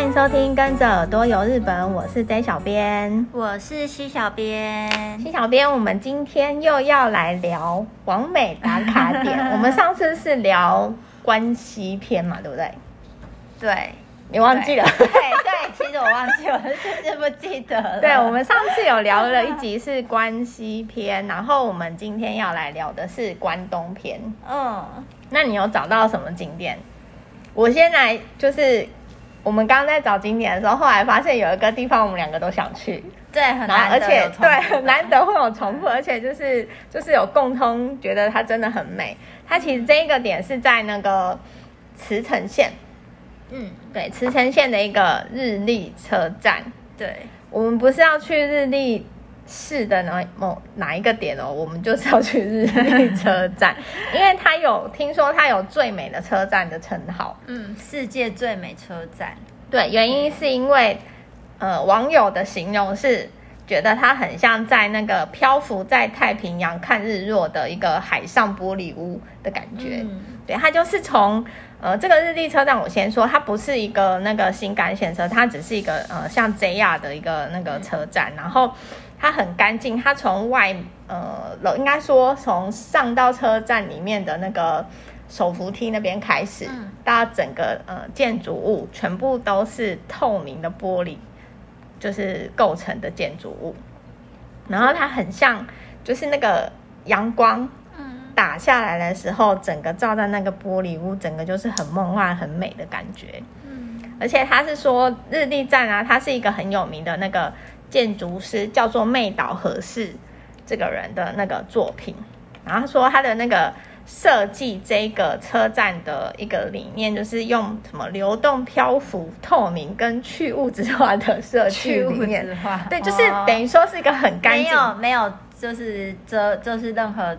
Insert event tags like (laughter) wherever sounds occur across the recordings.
欢迎收听《跟着耳朵游日本》，我是 J 小编，我是西小编。西小编，我们今天又要来聊完美打卡点。(laughs) 我们上次是聊关西篇嘛，对不对？对，你忘记了？对对，其实我忘记了，我是不记得了。对，我们上次有聊了一集是关西篇，然后我们今天要来聊的是关东篇。嗯，那你有找到什么景点？我先来，就是我们刚刚在找景点的时候，后来发现有一个地方我们两个都想去，对，很难得，而且对，很难得会有重复，而且就是就是有共通，觉得它真的很美。它其实这一个点是在那个茨城县，嗯，对，茨城县的一个日立车站。对，我们不是要去日立。是的，哪某哪一个点哦？我们就是要去日立车站，因为它有听说它有最美的车站的称号，嗯，世界最美车站。对，原因是因为呃，网友的形容是觉得它很像在那个漂浮在太平洋看日落的一个海上玻璃屋的感觉。嗯、对，它就是从呃这个日立车站，我先说，它不是一个那个新干线车，它只是一个呃像 JR 的一个那个车站，嗯、然后。它很干净，它从外呃楼应该说从上到车站里面的那个手扶梯那边开始，嗯、到整个呃建筑物全部都是透明的玻璃，就是构成的建筑物。然后它很像，就是那个阳光打下来的时候，整个照在那个玻璃屋，整个就是很梦幻、很美的感觉。嗯，而且他是说日立站啊，它是一个很有名的那个。建筑师叫做妹岛和世，这个人的那个作品，然后他说他的那个设计这个车站的一个理念，就是用什么流动、漂浮、透明跟去物质化的设计理念。去物质化，对，就是等于说是一个很干净，没有没有，就是遮，就是任何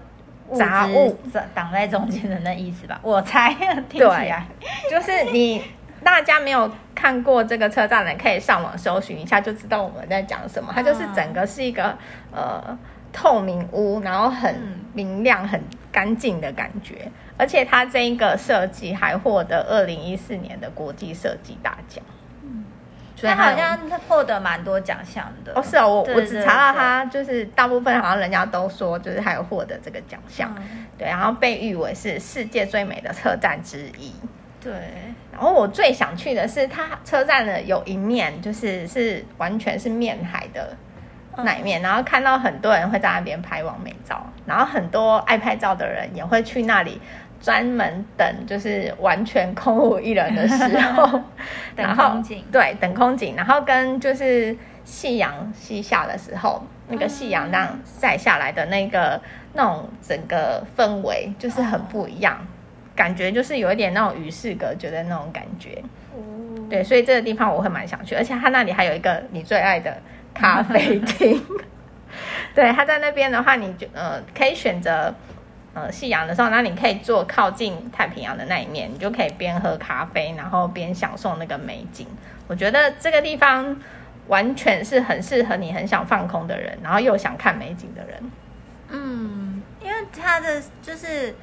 杂物挡在中间的那意思吧？我猜，(laughs) 听起来就是你。大家没有看过这个车站的，可以上网搜寻一下，就知道我们在讲什么。它就是整个是一个呃透明屋，然后很明亮、很干净的感觉。而且它这一个设计还获得二零一四年的国际设计大奖。嗯，所以好像他获得蛮多奖项的。哦，是哦，我我只查到他就是大部分好像人家都说就是还有获得这个奖项。嗯、对，然后被誉为是世界最美的车站之一。对，然后我最想去的是它车站的有一面，就是是完全是面海的那一面，嗯、然后看到很多人会在那边拍完美照，然后很多爱拍照的人也会去那里专门等，就是完全空无一人的时候，(laughs) (laughs) 等空景，对，等空景，然后跟就是夕阳西下的时候，那个夕阳那样晒下来的那个那种整个氛围就是很不一样。嗯感觉就是有一点那种与世隔绝的那种感觉，嗯、对，所以这个地方我会蛮想去，而且它那里还有一个你最爱的咖啡厅，(laughs) 对，它在那边的话，你就呃可以选择呃夕阳的时候，那你可以坐靠近太平洋的那一面，你就可以边喝咖啡，然后边享受那个美景。我觉得这个地方完全是很适合你很想放空的人，然后又想看美景的人。嗯，因为它的就是。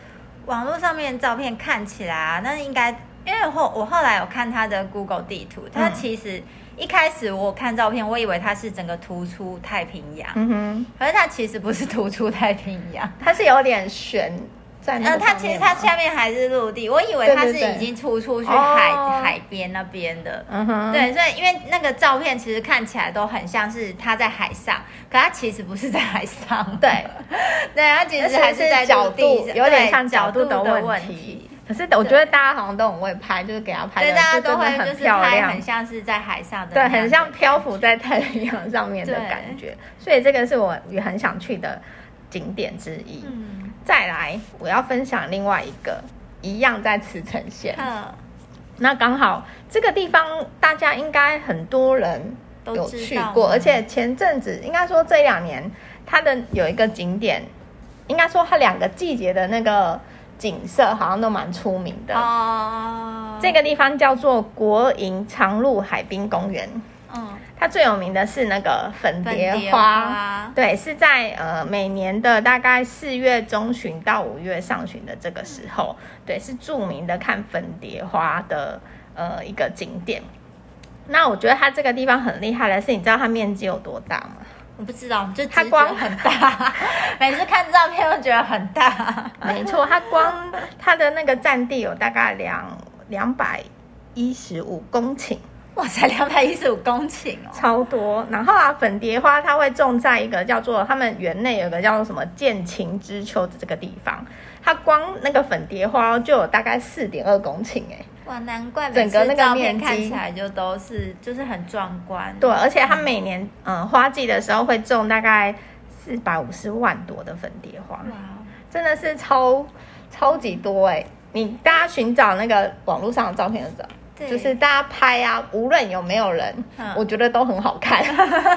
网络上面照片看起来啊，那应该因为后我后来有看他的 Google 地图，它其实一开始我看照片，我以为它是整个突出太平洋，嗯哼，可是它其实不是突出太平洋，它是有点悬在那。呃，它其实它下面还是陆地，我以为它是已经出出去海海边那边的，嗯哼，对，所以因为那个照片其实看起来都很像是它在海上，可它其实不是在海上，对。(laughs) 对，它其实还是在角度，有点像角度的问题。可是我觉得大家好像都很会拍，就是给他拍的，对，大家都会很漂亮，很像是在海上的，对，很像漂浮在太平洋上面的感觉。所以这个是我也很想去的景点之一。嗯，再来我要分享另外一个，一样在茨城县。嗯那刚好这个地方大家应该很多人有去过，而且前阵子应该说这两年。它的有一个景点，应该说它两个季节的那个景色好像都蛮出名的。哦，uh, 这个地方叫做国营长鹿海滨公园。嗯，它最有名的是那个粉蝶花，粉蝶花对，是在呃每年的大概四月中旬到五月上旬的这个时候，对，是著名的看粉蝶花的呃一个景点。那我觉得它这个地方很厉害的是，你知道它面积有多大吗？我不知道，就它光很大，(laughs) 每次看照片都觉得很大。没错，它光它的那个占地有大概两两百一十五公顷。哇塞，两百一十五公顷哦，超多。然后啊，粉蝶花它会种在一个叫做他们园内有个叫做什么见晴之丘的这个地方，它光那个粉蝶花就有大概四点二公顷哎。哇，难怪整个那个面看起来就都是就是很壮观。对，而且它每年嗯、呃、花季的时候会种大概四百五十万朵的粉蝶花，哇，真的是超超级多哎！你大家寻找那个网络上的照片的时候，对就是大家拍啊，无论有没有人，嗯、我觉得都很好看。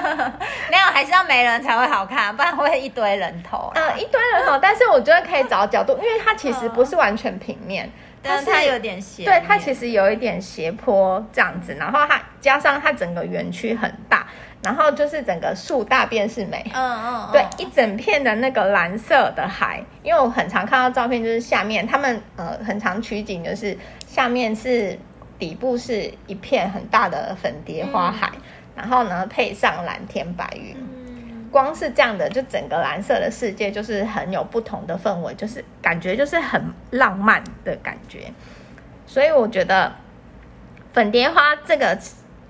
(laughs) 没有，还是要没人才会好看，不然会一堆人头、啊。嗯，一堆人头，但是我觉得可以找角度，因为它其实不是完全平面。但是它有点斜，对，它其实有一点斜坡这样子，然后它加上它整个园区很大，然后就是整个树大便是美，嗯嗯，嗯对，一整片的那个蓝色的海，因为我很常看到照片，就是下面他们呃很常取景，就是下面是底部是一片很大的粉蝶花海，嗯、然后呢配上蓝天白云。嗯光是这样的，就整个蓝色的世界就是很有不同的氛围，就是感觉就是很浪漫的感觉。所以我觉得粉蝶花这个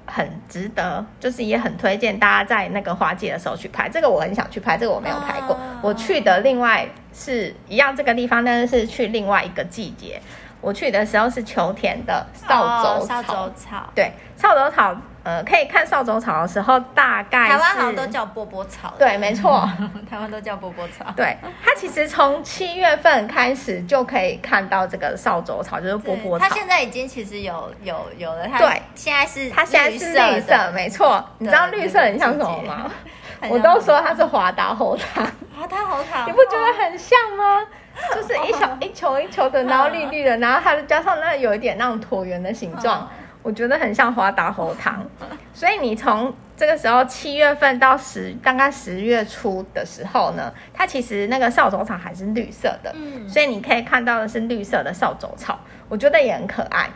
很值得，就是也很推荐大家在那个花季的时候去拍。这个我很想去拍，这个我没有拍过。我去的另外是一样这个地方，但是是去另外一个季节。我去的时候是秋天的扫帚草，扫帚草，对，扫帚草。呃，可以看扫帚草的时候，大概台湾好像都叫波波草。对，没错，(laughs) 台湾都叫波波草。对，它其实从七月份开始就可以看到这个扫帚草，就是波波草。它现在已经其实有有有了，它对，现在是它现在是绿色，没错。你知道绿色很像什么吗？我都说它是华达猴糖。华达猴糖，你不觉得很像吗？(laughs) 就是一小一球一球的，然后绿绿的，然后它加上那有一点那种椭圆的形状。我觉得很像华达猴糖，所以你从这个时候七月份到十，大概十月初的时候呢，它其实那个扫帚草还是绿色的，嗯，所以你可以看到的是绿色的扫帚草，我觉得也很可爱。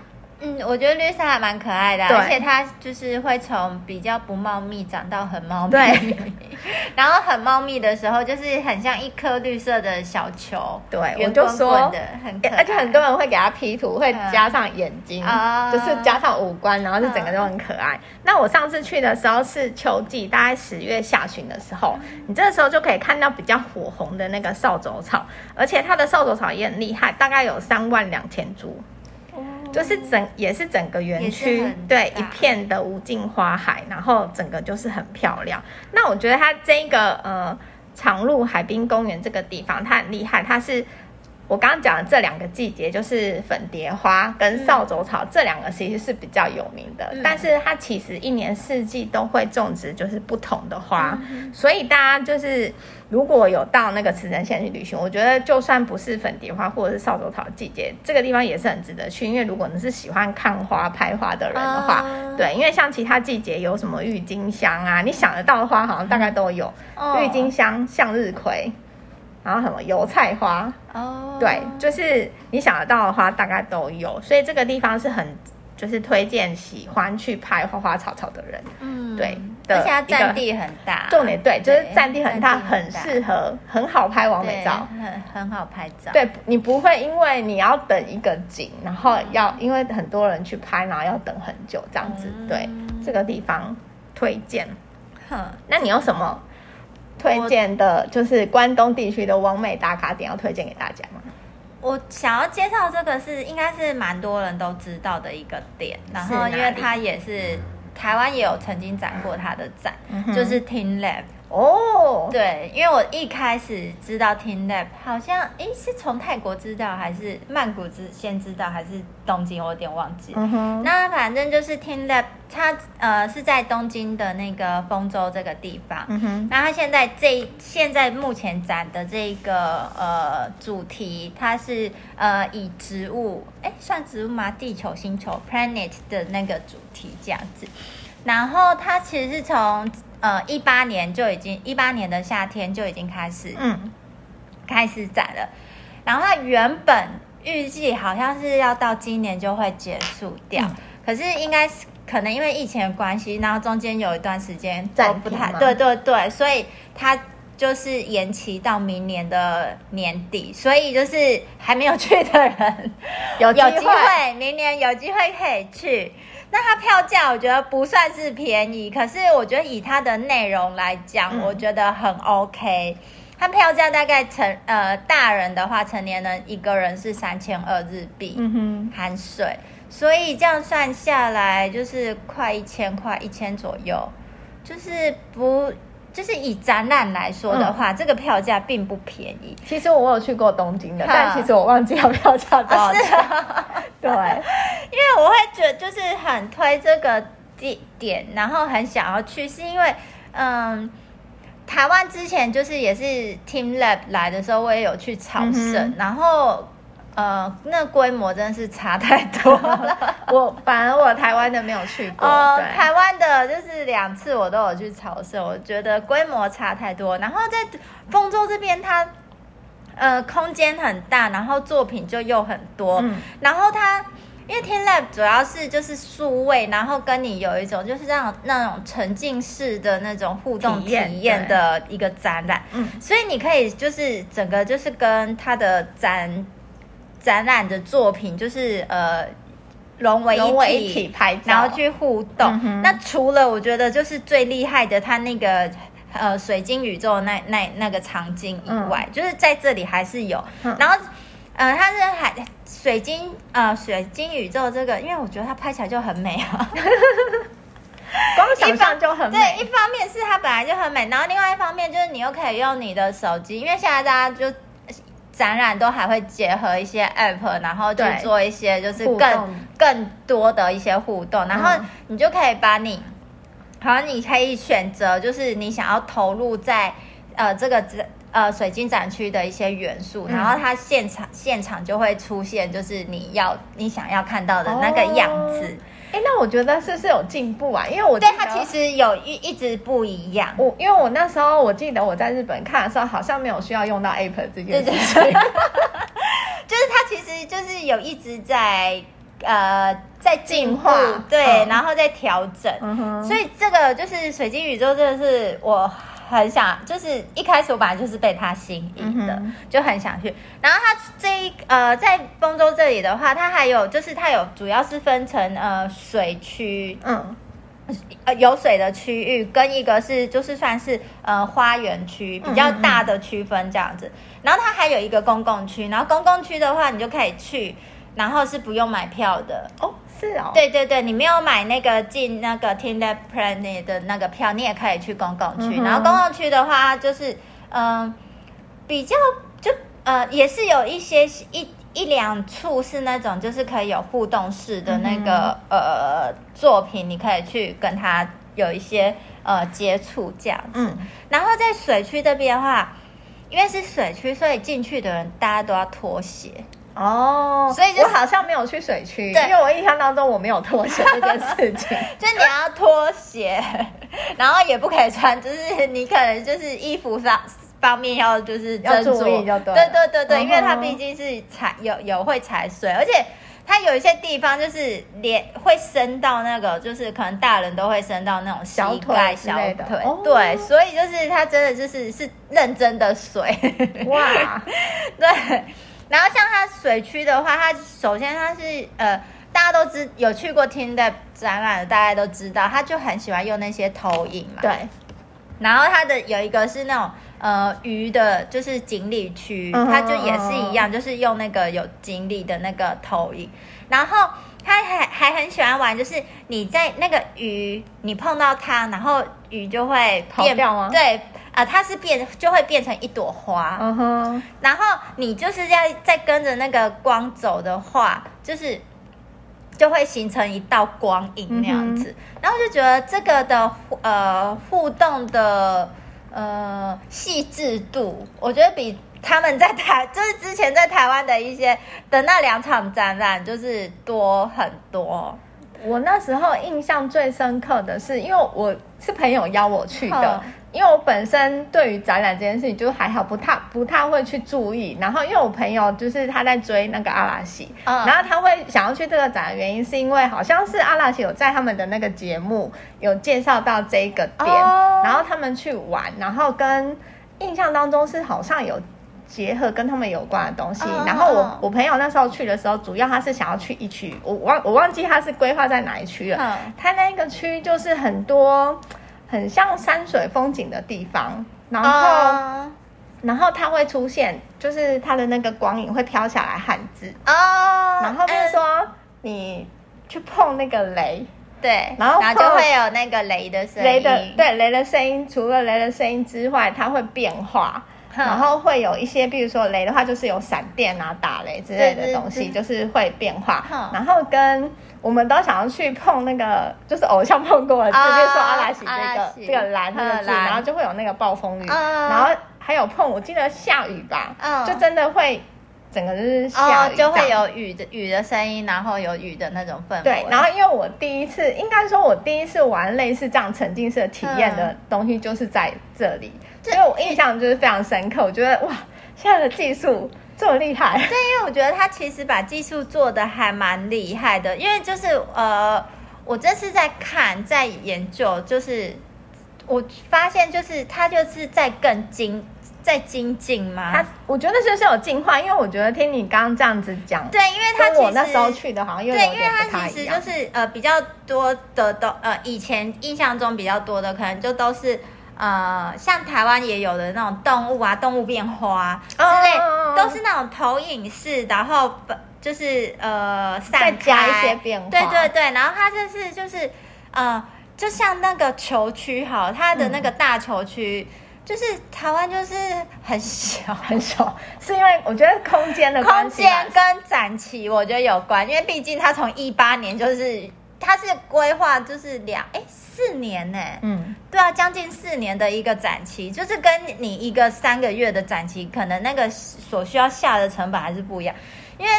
嗯，我觉得绿色还蛮可爱的，啊，而且它就是会从比较不茂密长到很茂密，对，(laughs) 然后很茂密的时候就是很像一颗绿色的小球，对，圆滚滚的，很可爱，而且很多人会给它 P 图，会加上眼睛，嗯、就是加上五官，然后就整个都很可爱。嗯、那我上次去的时候是秋季，大概十月下旬的时候，嗯、你这个时候就可以看到比较火红的那个扫帚草，而且它的扫帚草也很厉害，大概有三万两千株。就是整也是整个园区对一片的无尽花海，然后整个就是很漂亮。那我觉得它这个呃长鹿海滨公园这个地方它很厉害，它是。我刚刚讲的这两个季节，就是粉蝶花跟扫帚草，嗯、这两个其实是比较有名的。嗯、但是它其实一年四季都会种植，就是不同的花。嗯、所以大家就是如果有到那个慈城县去旅行，我觉得就算不是粉蝶花或者是扫帚草的季节，这个地方也是很值得去。因为如果你是喜欢看花、拍花的人的话，嗯、对，因为像其他季节有什么郁金香啊，你想得到的花好像大概都有。郁、嗯、金香、向日葵。然后什么油菜花。哦，oh. 对，就是你想得到的花大概都有，所以这个地方是很就是推荐喜欢去拍花花草草的人，嗯，对，而且它占地很大，重点对，就是占地很大，很适合很好拍完美照，很很好拍照，对，你不会因为你要等一个景，然后要因为很多人去拍，然后要等很久这样子，嗯、对，这个地方推荐，哼，那你有什么？推荐的就是关东地区的完美打卡点，要推荐给大家吗？我想要介绍这个是应该是蛮多人都知道的一个点，然后因为它也是台湾也有曾经展过它的展，嗯、就是 teamLab。哦，对，因为我一开始知道 teamLab，好像诶是从泰国知道，还是曼谷之先知道，还是东京？我有点忘记。嗯哼，那反正就是 teamLab，它呃是在东京的那个丰州这个地方。嗯哼，那它现在这现在目前展的这个呃主题，它是呃以植物，诶算植物吗？地球、星球 （planet） 的那个主题这样子。然后它其实是从呃一八年就已经一八年的夏天就已经开始嗯。开始展了，然后它原本预计好像是要到今年就会结束掉，嗯、可是应该是可能因为疫情的关系，然后中间有一段时间暂不太对对对，所以他就是延期到明年的年底，所以就是还没有去的人 (laughs) 有机会，有机会明年有机会可以去。那它票价我觉得不算是便宜，可是我觉得以它的内容来讲，嗯、我觉得很 OK。它票价大概成呃大人的话，成年人一个人是三千二日币，嗯哼，含税，所以这样算下来就是快一千块，一千左右，就是不。就是以展览来说的话，嗯、这个票价并不便宜。其实我有去过东京的，嗯、但其实我忘记了票价多少钱。(laughs) 对，(laughs) 因为我会觉得就是很推这个地点，然后很想要去，是因为嗯，台湾之前就是也是 TeamLab 来的时候，我也有去朝圣，嗯、然后。呃，那规模真的是差太多了。我反而我台湾的没有去过。呃，台湾的就是两次我都有去朝圣，我觉得规模差太多。然后在丰州这边，它呃空间很大，然后作品就又很多。嗯、然后它因为 TeamLab 主要是就是数位，然后跟你有一种就是那种那种沉浸式的那种互动体验的一个展览。嗯，所以你可以就是整个就是跟它的展。展览的作品就是呃融为一体，一体拍照，然后去互动。嗯、那除了我觉得就是最厉害的，它那个呃水晶宇宙那那那个场景以外，嗯、就是在这里还是有。嗯、然后呃，它是海水晶呃水晶宇宙这个，因为我觉得它拍起来就很美啊，(laughs) 光想象就很美。对，一方面是它本来就很美，然后另外一方面就是你又可以用你的手机，因为现在大家就。展览都还会结合一些 App，然后去做一些就是更更多的一些互动，然后你就可以把你，好像你可以选择就是你想要投入在呃这个呃水晶展区的一些元素，然后它现场现场就会出现就是你要你想要看到的那个样子。哦哎，那我觉得是不是有进步啊？因为我对它其实有一一直不一样。我因为我那时候我记得我在日本看的时候，好像没有需要用到 App 这件事情。(laughs) 就是它其实就是有一直在呃在进化，对，嗯、然后在调整。所以这个就是水晶宇宙，真的是我。很想，就是一开始我本来就是被他吸引的，嗯、就很想去。然后他这一呃，在丰州这里的话，它还有就是它有主要是分成呃水区，嗯，呃有水的区域，跟一个是就是算是呃花园区比较大的区分这样子。然后它还有一个公共区，然后公共区的话，你就可以去，然后是不用买票的哦。是哦，对对对，你没有买那个进那个 TeamLab Planet 的那个票，你也可以去公共区。嗯、然后公共区的话，就是嗯、呃，比较就呃，也是有一些一一两处是那种就是可以有互动式的那个、嗯、呃作品，你可以去跟他有一些呃接触这样子。嗯、然后在水区这边的话，因为是水区，所以进去的人大家都要脱鞋。哦，所以就好像没有去水区，对因为我印象当中我没有脱鞋这件事情，(laughs) 就你要脱鞋，(laughs) 然后也不可以穿，就是你可能就是衣服上方面要就是要注意就对，对对对对，因为它毕竟是踩有有会踩水，而且它有一些地方就是连会伸到那个，就是可能大人都会伸到那种膝盖小腿，小腿。哦、对，所以就是它真的就是是认真的水，哇，(laughs) 对。然后像它水区的话，它首先它是呃，大家都知有去过 TeamLab 展览的，大家都知道，他就很喜欢用那些投影嘛。对。然后它的有一个是那种呃鱼的，就是锦鲤区，它就也是一样，就是用那个有锦鲤的那个投影。然后他还还很喜欢玩，就是你在那个鱼，你碰到它，然后鱼就会跑掉吗？对。啊、呃，它是变就会变成一朵花，嗯哼，然后你就是要再跟着那个光走的话，就是就会形成一道光影那样子，嗯、然后就觉得这个的呃互动的呃细致度，我觉得比他们在台就是之前在台湾的一些的那两场展览就是多很多。我那时候印象最深刻的是，因为我是朋友邀我去的，因为我本身对于展览这件事情就还好，不太不太会去注意。然后因为我朋友就是他在追那个阿拉西，嗯，然后他会想要去这个展的原因是因为好像是阿拉西有在他们的那个节目有介绍到这个点，哦，然后他们去玩，然后跟印象当中是好像有。结合跟他们有关的东西，然后我我朋友那时候去的时候，主要他是想要去一区，我忘我忘记他是规划在哪一区了。他那个区就是很多很像山水风景的地方，然后然后它会出现，就是它的那个光影会飘下来汉字。哦，然后比如说你去碰那个雷，对，然后然后就会有那个雷的声音，雷的对雷的声音，除了雷的声音之外，它会变化。然后会有一些，比如说雷的话，就是有闪电啊、打雷之类的东西，就是会变化。然后跟我们都想要去碰那个，就是偶像碰过的字，比如说阿拉西这个这个蓝这个字，然后就会有那个暴风雨。然后还有碰，我记得下雨吧，就真的会整个就是下雨，就会有雨的雨的声音，然后有雨的那种氛围。对，然后因为我第一次，应该说我第一次玩类似这样沉浸式体验的东西，就是在这里。所以我印象就是非常深刻，我觉得哇，现在的技术这么厉害。对，因为我觉得他其实把技术做的还蛮厉害的，因为就是呃，我这次在看，在研究，就是我发现就是他就是在更精，在精进嘛。他我觉得是是有进化，因为我觉得听你刚刚这样子讲，对，因为他其实我那时候去的好像有点不太一样。对，因为他其实就是呃比较多的都呃以前印象中比较多的可能就都是。呃，像台湾也有的那种动物啊，动物变花之类，oh. 都是那种投影式，然后就是呃散开，再加一些变化。对对对，然后它这是就是呃，就像那个球区哈，它的那个大球区，嗯、就是台湾就是很小。很小，是因为我觉得空间的空间跟展期我觉得有关，因为毕竟它从一八年就是它是规划就是两哎。四年呢、欸？嗯，对啊，将近四年的一个展期，就是跟你一个三个月的展期，可能那个所需要下的成本还是不一样。因为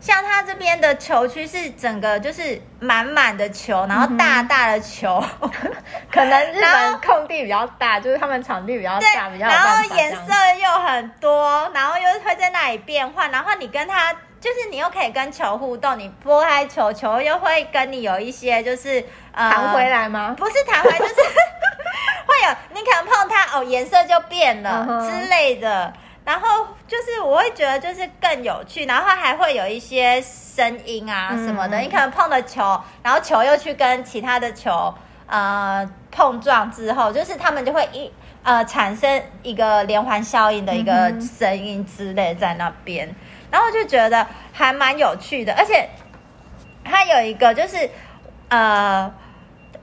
像他这边的球区是整个就是满满的球，然后大大的球，嗯、(laughs) 可能日本空地比较大，就是他们场地比较大，比较然后颜色又很多，然后又会在那里变换，然后你跟他。就是你又可以跟球互动，你拨开球，球又会跟你有一些就是呃弹回来吗？不是弹回来，就是 (laughs) 会有你可能碰它哦，颜色就变了之类的。然后就是我会觉得就是更有趣，然后它还会有一些声音啊什么的。嗯、你可能碰了球，然后球又去跟其他的球呃碰撞之后，就是他们就会一呃产生一个连环效应的一个声音之类在那边。然后就觉得还蛮有趣的，而且它有一个就是，呃，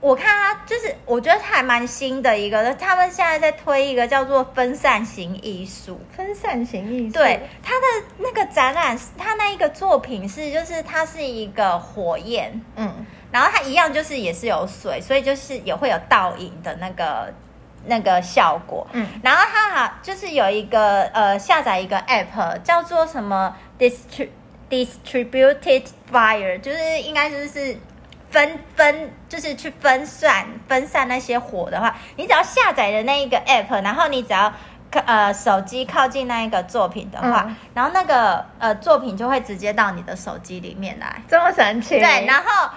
我看他就是我觉得它还蛮新的一个，他们现在在推一个叫做分散型艺术，分散型艺术，对，他的那个展览，他那一个作品是就是它是一个火焰，嗯，然后它一样就是也是有水，所以就是也会有倒影的那个。那个效果，嗯，然后它好就是有一个呃下载一个 app 叫做什么 distri distributed fire，就是应该就是分分就是去分散分散那些火的话，你只要下载的那一个 app，然后你只要呃手机靠近那一个作品的话，嗯、然后那个呃作品就会直接到你的手机里面来，这么神奇？对，然后。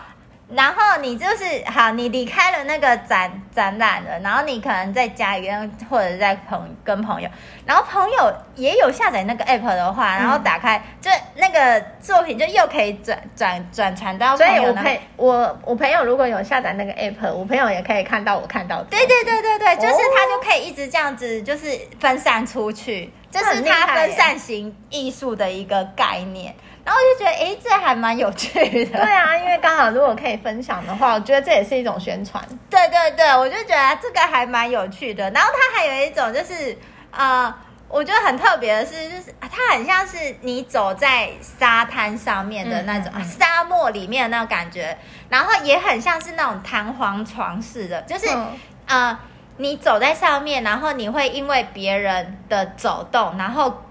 然后你就是好，你离开了那个展展览了，然后你可能在家里面或者在朋跟朋友，然后朋友也有下载那个 app 的话，然后打开，就那个作品就又可以转转转传到朋友。所以我朋我我朋友如果有下载那个 app，我朋友也可以看到我看到的。对对对对对，就是他就可以一直这样子，就是分散出去，这、是他分散型艺术的一个概念。然后我就觉得，哎，这还蛮有趣的。对啊，因为刚好如果可以分享的话，我觉得这也是一种宣传。对对对，我就觉得这个还蛮有趣的。然后它还有一种就是，呃，我觉得很特别的是，就是它很像是你走在沙滩上面的那种、嗯嗯嗯、沙漠里面的那种感觉，然后也很像是那种弹簧床似的，就是、嗯、呃，你走在上面，然后你会因为别人的走动，然后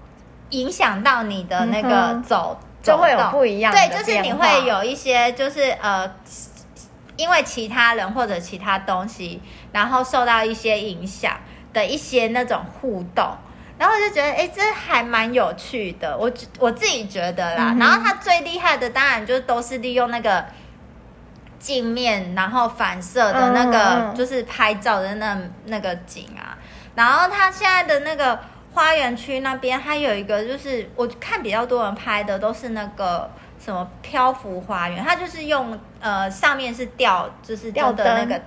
影响到你的那个走。嗯就会有不一样的，对，就是你会有一些，就是呃因为其他人或者其他东西，然后受到一些影响的一些那种互动，然后我就觉得，哎，这还蛮有趣的。我我自己觉得啦。嗯、然后他最厉害的，当然就都是利用那个镜面，然后反射的那个，嗯、就是拍照的那那个景啊。然后他现在的那个花园区那边，还有一个就是我看比较多人拍的都是那个。什么漂浮花园？它就是用呃上面是吊，就是吊的那个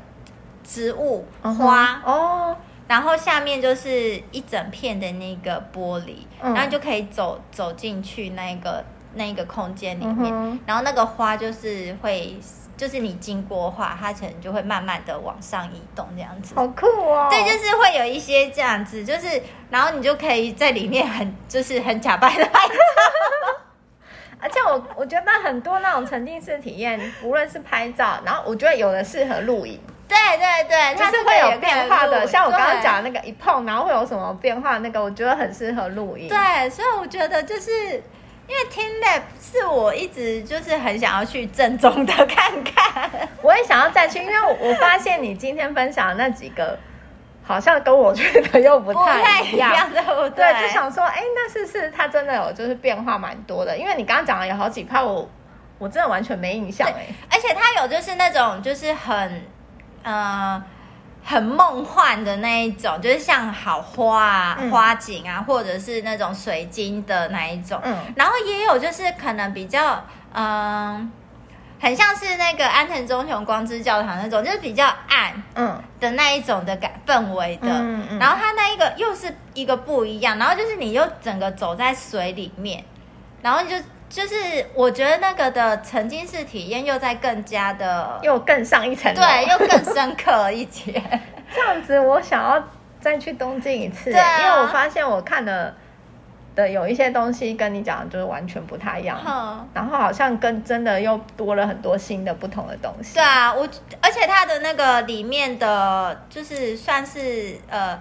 植物花。哦，然后下面就是一整片的那个玻璃，然后就可以走走进去那个那个空间里面，然后那个花就是会，就是你经过的话，它可能就会慢慢的往上移动这样子，好酷哦！对，就是会有一些这样子，就是然后你就可以在里面很就是很假扮的拍照。(laughs) 而且我我觉得很多那种沉浸式体验，无论是拍照，然后我觉得有的适合录影，对对对，它是会有变化的。像我刚刚讲的那个一碰，然后会有什么变化，那个我觉得很适合录影。对，所以我觉得就是因为 TeamLab 是我一直就是很想要去正宗的看看，我也想要再去，因为我发现你今天分享的那几个。好像跟我觉得又不太一样，对不对？对，就想说，哎，那是是它真的有就是变化蛮多的，因为你刚刚讲了有好几趴，我我真的完全没印象哎。而且它有就是那种就是很呃很梦幻的那一种，就是像好花啊、嗯、花景啊，或者是那种水晶的那一种。嗯，然后也有就是可能比较嗯。呃很像是那个安藤忠雄光之教堂那种，就是比较暗，嗯的那一种的感氛围的。嗯嗯。然后它那一个又是一个不一样，然后就是你又整个走在水里面，然后就就是我觉得那个的沉浸式体验又在更加的又更上一层，对，又更深刻一些。(laughs) 这样子，我想要再去东京一次，对啊，因为我发现我看了。的有一些东西跟你讲的就是完全不太一样，嗯、然后好像跟真的又多了很多新的不同的东西。对啊，我而且它的那个里面的，就是算是呃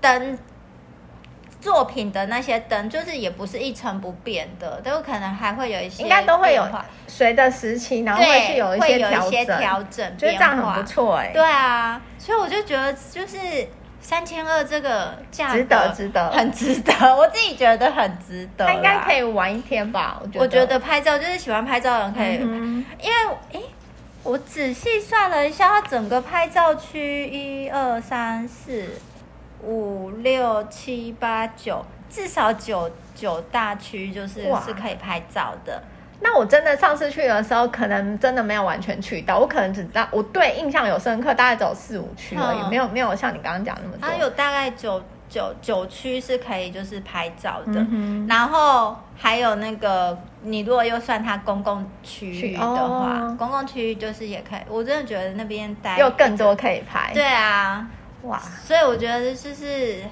灯作品的那些灯，就是也不是一成不变的，都有可能还会有一些，应该都会有随着时期，然后会是有一些调整，就这样很不错哎、欸。对啊，所以我就觉得就是。三千二这个价值得，值得，很值得。(laughs) 我自己觉得很值得。他应该可以玩一天吧？我觉得。我觉得拍照就是喜欢拍照的人可以，嗯、因为诶，我仔细算了一下，它整个拍照区一二三四五六七八九，至少九九大区就是是可以拍照的。那我真的上次去的时候，可能真的没有完全去到，我可能只知道我对印象有深刻，大概只有四五区而已，嗯、没有没有像你刚刚讲那么多。它有大概九九九区是可以就是拍照的，嗯、然后还有那个你如果又算它公共区域的话，哦、公共区域就是也可以。我真的觉得那边待有更多可以拍。对啊，哇！所以我觉得就是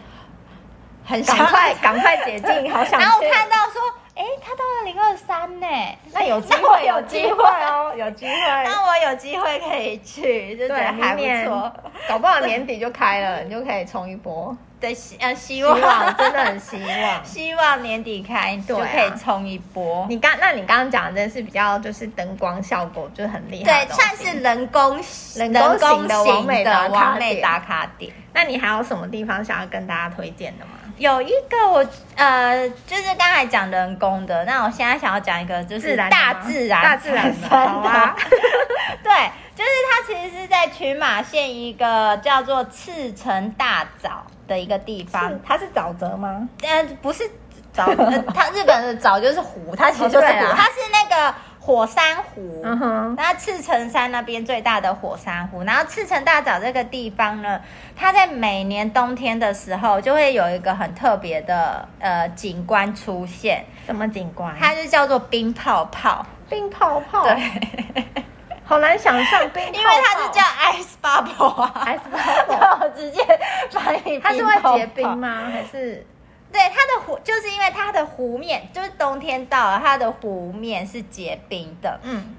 很想赶快赶快解禁，好想。(laughs) 然后我看到说。哎，他到了零二三呢，那有机会，有机会哦，有机会。那我有机会可以去，就觉得还不错。搞不好年底就开了，你就可以冲一波。对，希呃希望。真的很希望，(laughs) 希望年底开就可以冲一波。你刚，那你刚刚讲的真是比较就是灯光效果就是很厉害，对，算是人工人工型的完美打卡点。那你还有什么地方想要跟大家推荐的吗？有一个我呃，就是刚才讲人工的，那我现在想要讲一个就是大自然。大自然的，(laughs) (laughs) 对，就是它其实是在群马县一个叫做赤城大沼的一个地方，它是沼泽吗？呃，不是沼，(laughs) 它日本的沼就是湖，它其实就是湖，它是那个。火山湖，嗯哼，那赤城山那边最大的火山湖，然后赤城大沼这个地方呢，它在每年冬天的时候就会有一个很特别的呃景观出现。什么景观？它就叫做冰泡泡。冰泡泡，对，好难想象冰泡泡，因为它是叫 ice bubble 啊，ice (laughs) bubble，直接翻译，它是会结冰吗？还是？对，它的湖就是因为它的湖面，就是冬天到了，它的湖面是结冰的。嗯，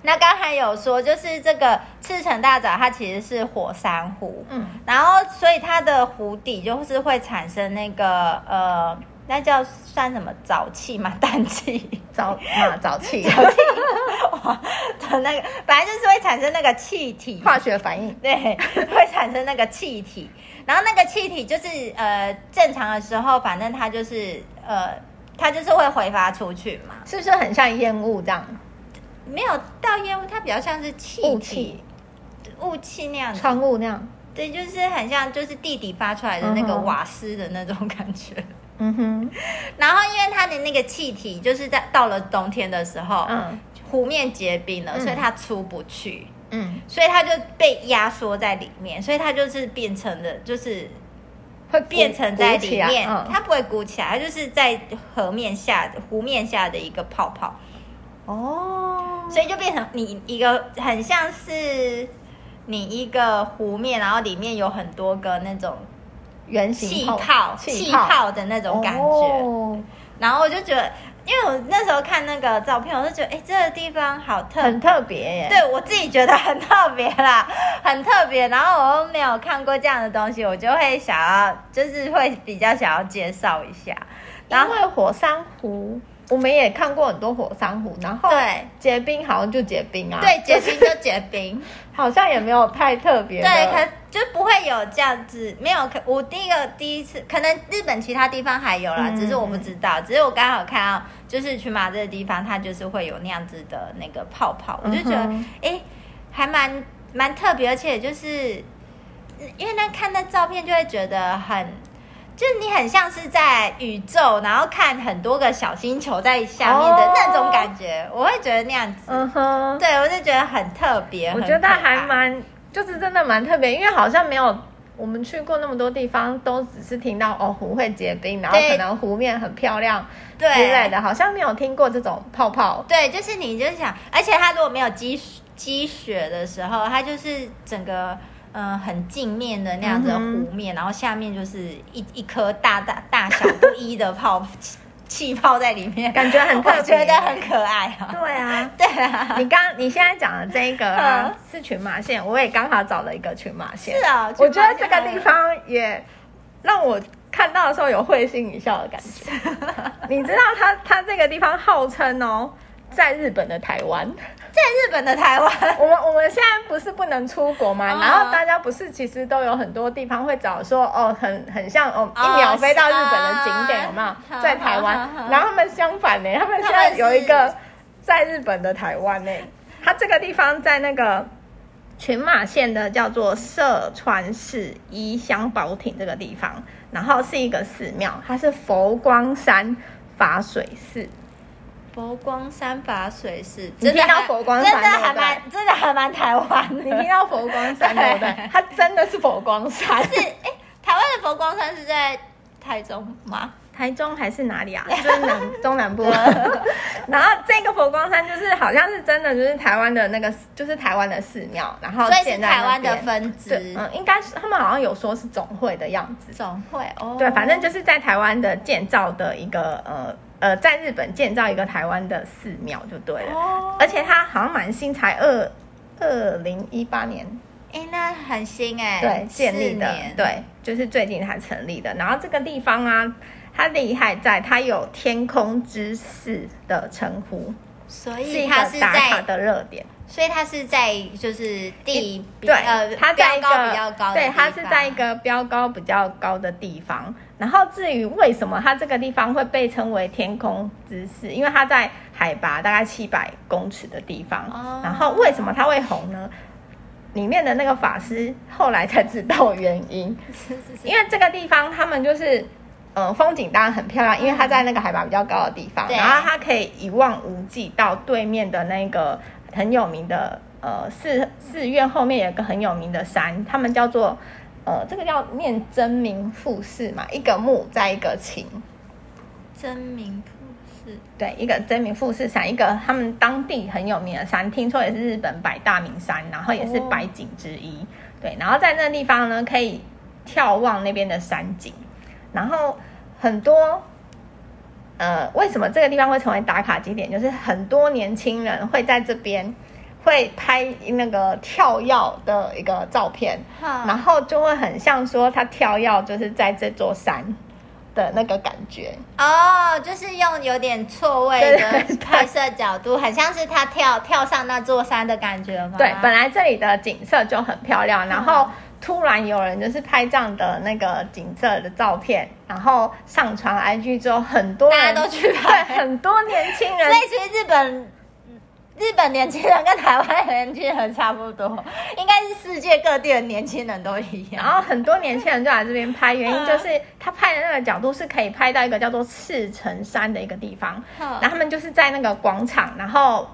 那刚才有说，就是这个赤城大沼，它其实是火山湖。嗯，然后所以它的湖底就是会产生那个呃，那叫算什么沼气嘛？氮气？沼 (laughs) 啊，沼气，沼气哇的的那个，本来就是会产生那个气体，化学反应，对，会产生那个气体。然后那个气体就是呃正常的时候，反正它就是呃它就是会挥发出去嘛，是不是很像烟雾这样？没有到烟雾，它比较像是气体，雾气，雾气那样，窗雾那样。对，就是很像就是地底发出来的那个瓦斯的那种感觉。嗯哼。然后因为它的那个气体就是在到了冬天的时候，嗯，湖面结冰了，所以它出不去。嗯。所以它就被压缩在里面，所以它就是变成了就是会变成在里面，它不会鼓起来，它就是在河面下湖面下的一个泡泡。哦，所以就变成你一个很像是你一个湖面，然后里面有很多个那种圆形气泡、气泡的那种感觉。哦、然后我就觉得，因为我那时候看那个照片，我就觉得，哎，这个地方好特，很特别耶。对我自己觉得很特别啦，(laughs) 很特别。然后我又没有看过这样的东西，我就会想要，就是会比较想要介绍一下。然后火山湖。我们也看过很多火山湖，然后对结冰好像就结冰啊，对结冰就结冰，(laughs) 好像也没有太特别。对，可就不会有这样子，没有。我第一个第一次，可能日本其他地方还有啦，嗯、只是我不知道。只是我刚好看到，就是群马这个地方，它就是会有那样子的那个泡泡，我就觉得哎、还蛮蛮特别，而且就是因为那看那照片就会觉得很。就你很像是在宇宙，然后看很多个小星球在下面的那种感觉，我会觉得那样子。嗯哼，对，我就觉得很特别。我觉得还蛮，就是真的蛮特别，因为好像没有我们去过那么多地方，都只是听到哦湖会结冰，然后可能湖面很漂亮之类的，好像没有听过这种泡泡。对，就是你就想，而且它如果没有积积雪的时候，它就是整个。嗯、呃，很镜面的那样子的湖面，嗯、然后下面就是一一颗大大大小不一的泡气泡在里面，感觉很特别，觉得很可爱啊。对啊，对啊。你刚你现在讲的这个、啊嗯、是群马线，我也刚好找了一个群马线。是啊，我觉得这个地方也让我看到的时候有会心一笑的感觉。(laughs) 你知道它它这个地方号称哦，在日本的台湾。在日本的台湾，(laughs) 我们我们现在不是不能出国吗？然后大家不是其实都有很多地方会找说哦，很很像哦，一秒飞到日本的景点有没有？在台湾，然后他们相反呢，他们现在有一个在日本的台湾呢，它这个地方在那个群马县的叫做社川市伊香保町这个地方，然后是一个寺庙，它是佛光山法水寺。佛光山法水寺，你听到佛光山真的还蛮，真的还蛮台湾。(laughs) 你听到佛光山对不对？它真的是佛光山。是哎，台湾的佛光山是在台中吗？台中还是哪里啊？(laughs) 就是南中南部。(laughs) 然后这个佛光山就是好像是真的，就是台湾的那个，就是台湾的寺庙。然后所以是台湾的分支。嗯，应该是他们好像有说是总会的样子。总会哦。对，反正就是在台湾的建造的一个呃。呃，在日本建造一个台湾的寺庙就对了，哦、而且它好像蛮新，才二二零一八年，哎，那很新哎，对，建立的，对，就是最近才成立的。然后这个地方啊，它厉害在它有天空之寺的称呼，所以它是打卡的热点。所以它是在就是地对呃，它在一个比较高，对，它是在一个标高比较高的地方。然后至于为什么它这个地方会被称为天空之寺，因为它在海拔大概七百公尺的地方。哦。然后为什么它会红呢？里面的那个法师后来才知道原因。(laughs) 是是是。因为这个地方他们就是，呃，风景当然很漂亮，因为它在那个海拔比较高的地方，然后它可以一望无际到对面的那个。很有名的呃寺寺院后面有一个很有名的山，他们叫做呃这个叫念真名富士嘛，一个木在一个晴，真名富士对，一个真名富士山，一个他们当地很有名的山，听说也是日本百大名山，然后也是百景之一，哦、对，然后在那个地方呢可以眺望那边的山景，然后很多。呃，为什么这个地方会成为打卡景点？就是很多年轻人会在这边会拍那个跳跃的一个照片，然后就会很像说他跳跃就是在这座山的那个感觉哦，就是用有点错位的拍摄角度，很像是他跳跳上那座山的感觉吗？对，本来这里的景色就很漂亮，然后突然有人就是拍这样的那个景色的照片，然后上传 IG 之后，很多人大家都去拍，对，很多年轻人，所以其实日本。日本年轻人跟台湾年轻人差不多，应该是世界各地的年轻人都一样。然后很多年轻人就来这边拍，原因就是他拍的那个角度是可以拍到一个叫做赤城山的一个地方。然后他们就是在那个广场，然后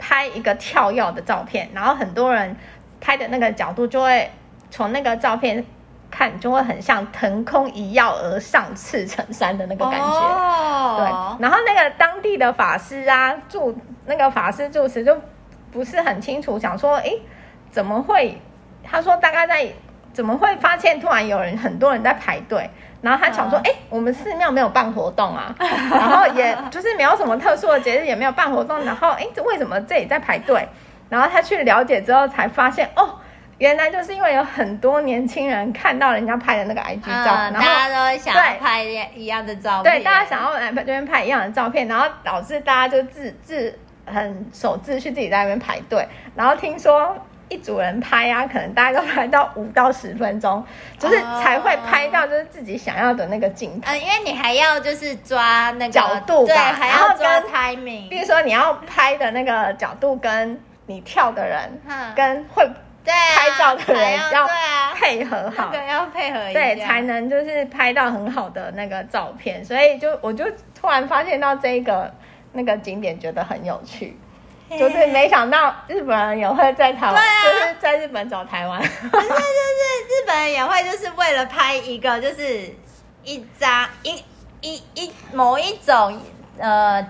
拍一个跳跃的照片，然后很多人拍的那个角度就会从那个照片。看就会很像腾空一跃而上赤城山的那个感觉，oh. 对。然后那个当地的法师啊，住那个法师住持就不是很清楚，想说，哎，怎么会？他说大概在怎么会发现突然有人很多人在排队，然后他想说，哎，我们寺庙没有办活动啊，然后也就是没有什么特殊的节日，也没有办活动，然后哎，这为什么这里在排队？然后他去了解之后才发现，哦。原来就是因为有很多年轻人看到人家拍的那个 IG 照，嗯、然后大家都想要拍一样的照片。对，大家想要来这边拍一样的照片，然后导致大家就自自很守秩序，自己在那边排队。然后听说一组人拍啊，可能大家都拍到五到十分钟，就是才会拍到就是自己想要的那个镜头。嗯，因为你还要就是抓那个角度吧，对，还要抓 timing。比如说你要拍的那个角度跟你跳的人，跟会。对啊，拍照的人要配合好，对，要配合一下，对，才能就是拍到很好的那个照片。所以就我就突然发现到这个那个景点，觉得很有趣，就是没想到日本人也会在台湾，啊、就是在日本找台湾，不是就是日本人也会就是为了拍一个就是一张一一一某一种呃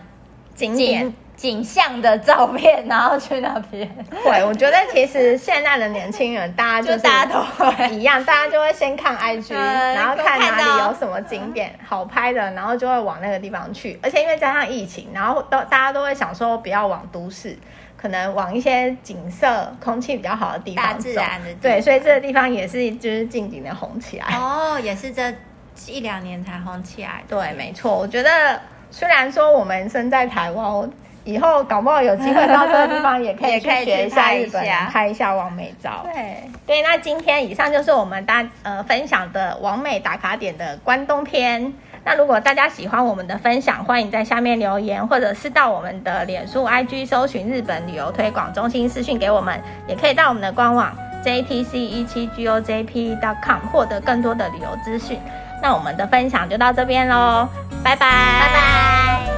景点。景象的照片，然后去那边。对，我觉得其实现在的年轻人，大家就是大家都会一样，大家就会先看 (laughs) IG，然后看哪里有什么景点好拍的，然后就会往那个地方去。而且因为加上疫情，然后都大家都会想说不要往都市，可能往一些景色、空气比较好的地方走。大自然的。对，所以这个地方也是就是近几年红起来。哦，也是这一两年才红起来。对，没错。我觉得虽然说我们身在台湾。以后搞不好有机会到这个地方，(laughs) 也可以去学一下日本，拍一下完美照。对对，那今天以上就是我们大呃分享的完美打卡点的关东篇。那如果大家喜欢我们的分享，欢迎在下面留言，或者是到我们的脸书 IG 搜寻日本旅游推广中心私讯给我们，也可以到我们的官网 jtc 一七 gojp.com 获得更多的旅游资讯。那我们的分享就到这边喽，拜拜，拜拜。